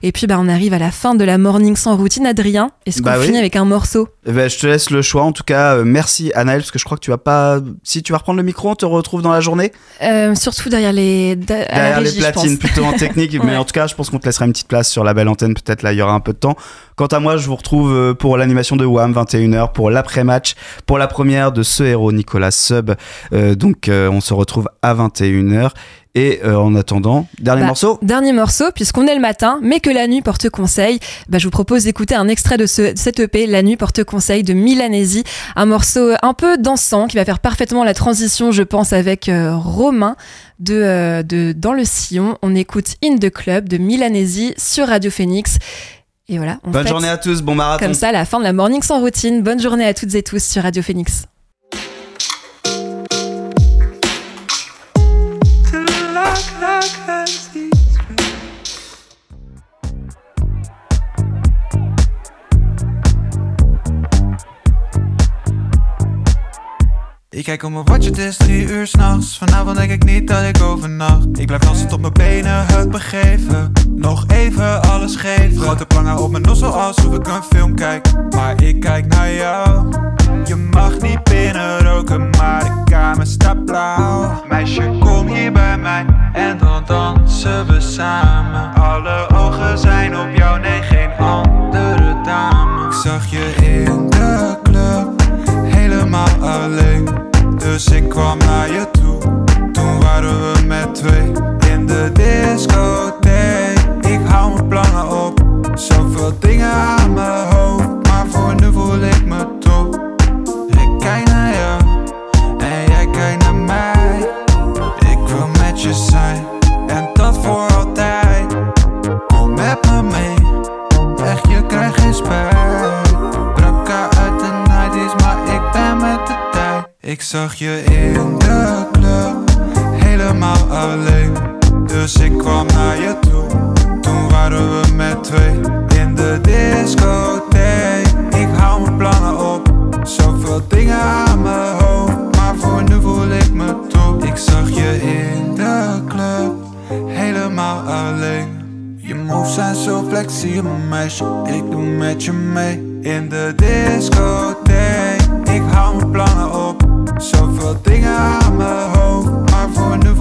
Et puis bah, on arrive à la fin de la morning sans routine. Adrien, est-ce qu'on Bah oui. finit avec un morceau? Eh ben, je te laisse le choix. En tout cas, euh, merci Anaël, parce que je crois que tu vas pas. Si tu vas reprendre le micro, on te retrouve dans la journée. Euh, Surtout derrière les, derrière les régie, platines, plutôt en technique. Mais en tout cas, je pense qu'on te laissera une petite place sur la belle antenne. Peut-être là, il y aura un peu de temps. Quant à moi, je vous retrouve euh, pour l'animation de WAM 21h, pour l'après-match, pour la première de ce héros, Nicolas Sub. Euh, donc, euh, on se retrouve à 21h. Et euh, en attendant, dernier Bah, morceau Dernier morceau, puisqu'on est le matin, mais que la nuit porte conseil, bah, je vous propose d'écouter un extrait de, ce, de cette EP, La nuit porte conseil de Milanesi, un morceau un peu dansant qui va faire parfaitement la transition, je pense, avec euh, Romain de, euh, de Dans le Sillon. On écoute In the Club de Milanesi sur Radio Phoenix. Et voilà, on Bonne fête journée à tous, bon marathon. comme ça la fin de la morning sans routine. Bonne journée à toutes et tous sur Radio Phoenix. Kijkt om me watch, het is drie uur s'nachts. Vanavond denk ik niet dat ik overnacht. Ik blijf dansen tot mijn benen het begeven. Nog even alles geven. Grote plangen op mijn nozzle alsof ik een film kijk. Maar ik kijk naar jou. Je mag niet binnen roken, maar de kamer staat blauw. Meisje, kom hier bij mij en dan dansen we samen. Alle ogen zijn op jou, nee geen andere dame. Ik zag je in de club, helemaal alleen Dus ik kwam naar je toe, toen waren we met twee In de discotheek, ik hou mijn plannen op. Zoveel dingen aan Ik zag je in de club, helemaal alleen. Dus ik kwam naar je toe, toen waren we met twee In de discotheek, ik hou mijn plannen op Zoveel dingen aan mijn hoofd, maar voor nu voel ik me top Ik zag je in de club, helemaal alleen. Je moves zijn zo flexibel meisje, ik doe met je mee In de discotheek, ik hou mijn plannen op Zoveel dingen aan mijn hoofd, maar voor nu